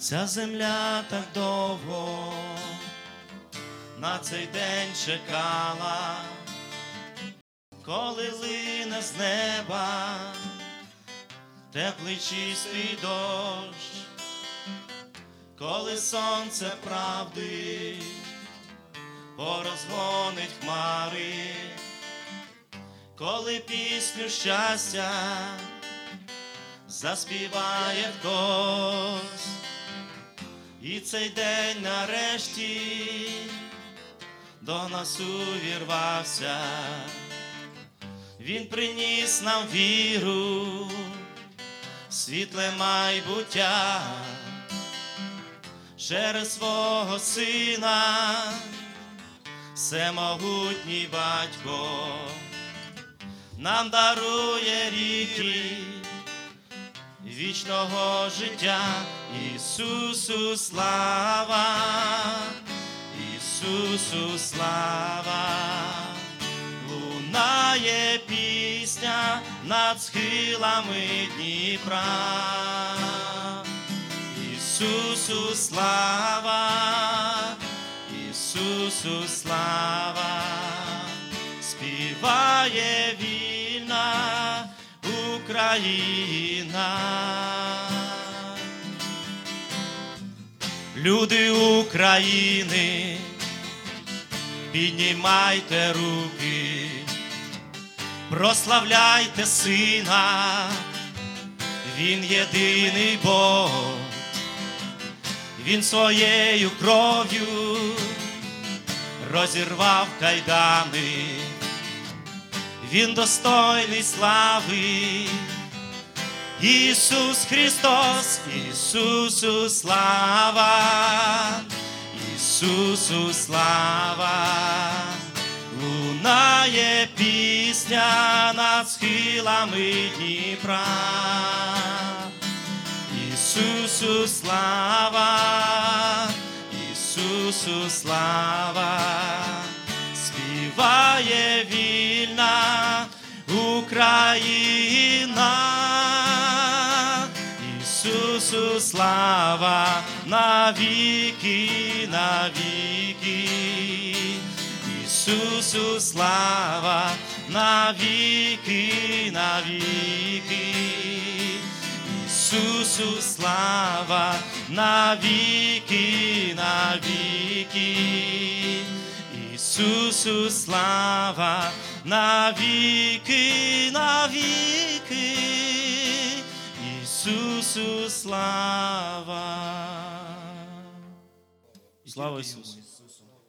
Ця земля так довго на цей день чекала, коли лине з неба теплий чистий дощ, коли сонце правди порозгонить хмари, коли пісню щастя заспіває хтось, і цей день нарешті до нас увірвався, він приніс нам віру, світле майбуття. Через свого сина, всемогутній батько нам дарує ріки вічного життя, Ісусу слава, Ісусу слава, лунає пісня над схилами Дніпра. Ісусу слава, Ісусу слава, співає вільна Україна. Люди України, піднімайте руки, прославляйте сина, він єдиний Бог, він своєю кров'ю розірвав кайдани, він достойний слави. Ісус Христос, Ісусу слава, Ісусу слава, лунає пісня над схилами Дніпра. Ісусу слава, Ісусу слава, співає вільна Україна. Ісусу слава навіки, навіки, Ісусу слава навіки, навіки, Ісусу слава навіки, навіки, Ісусу слава навіки, навіки. Ісусу слава. Слава Ісусу!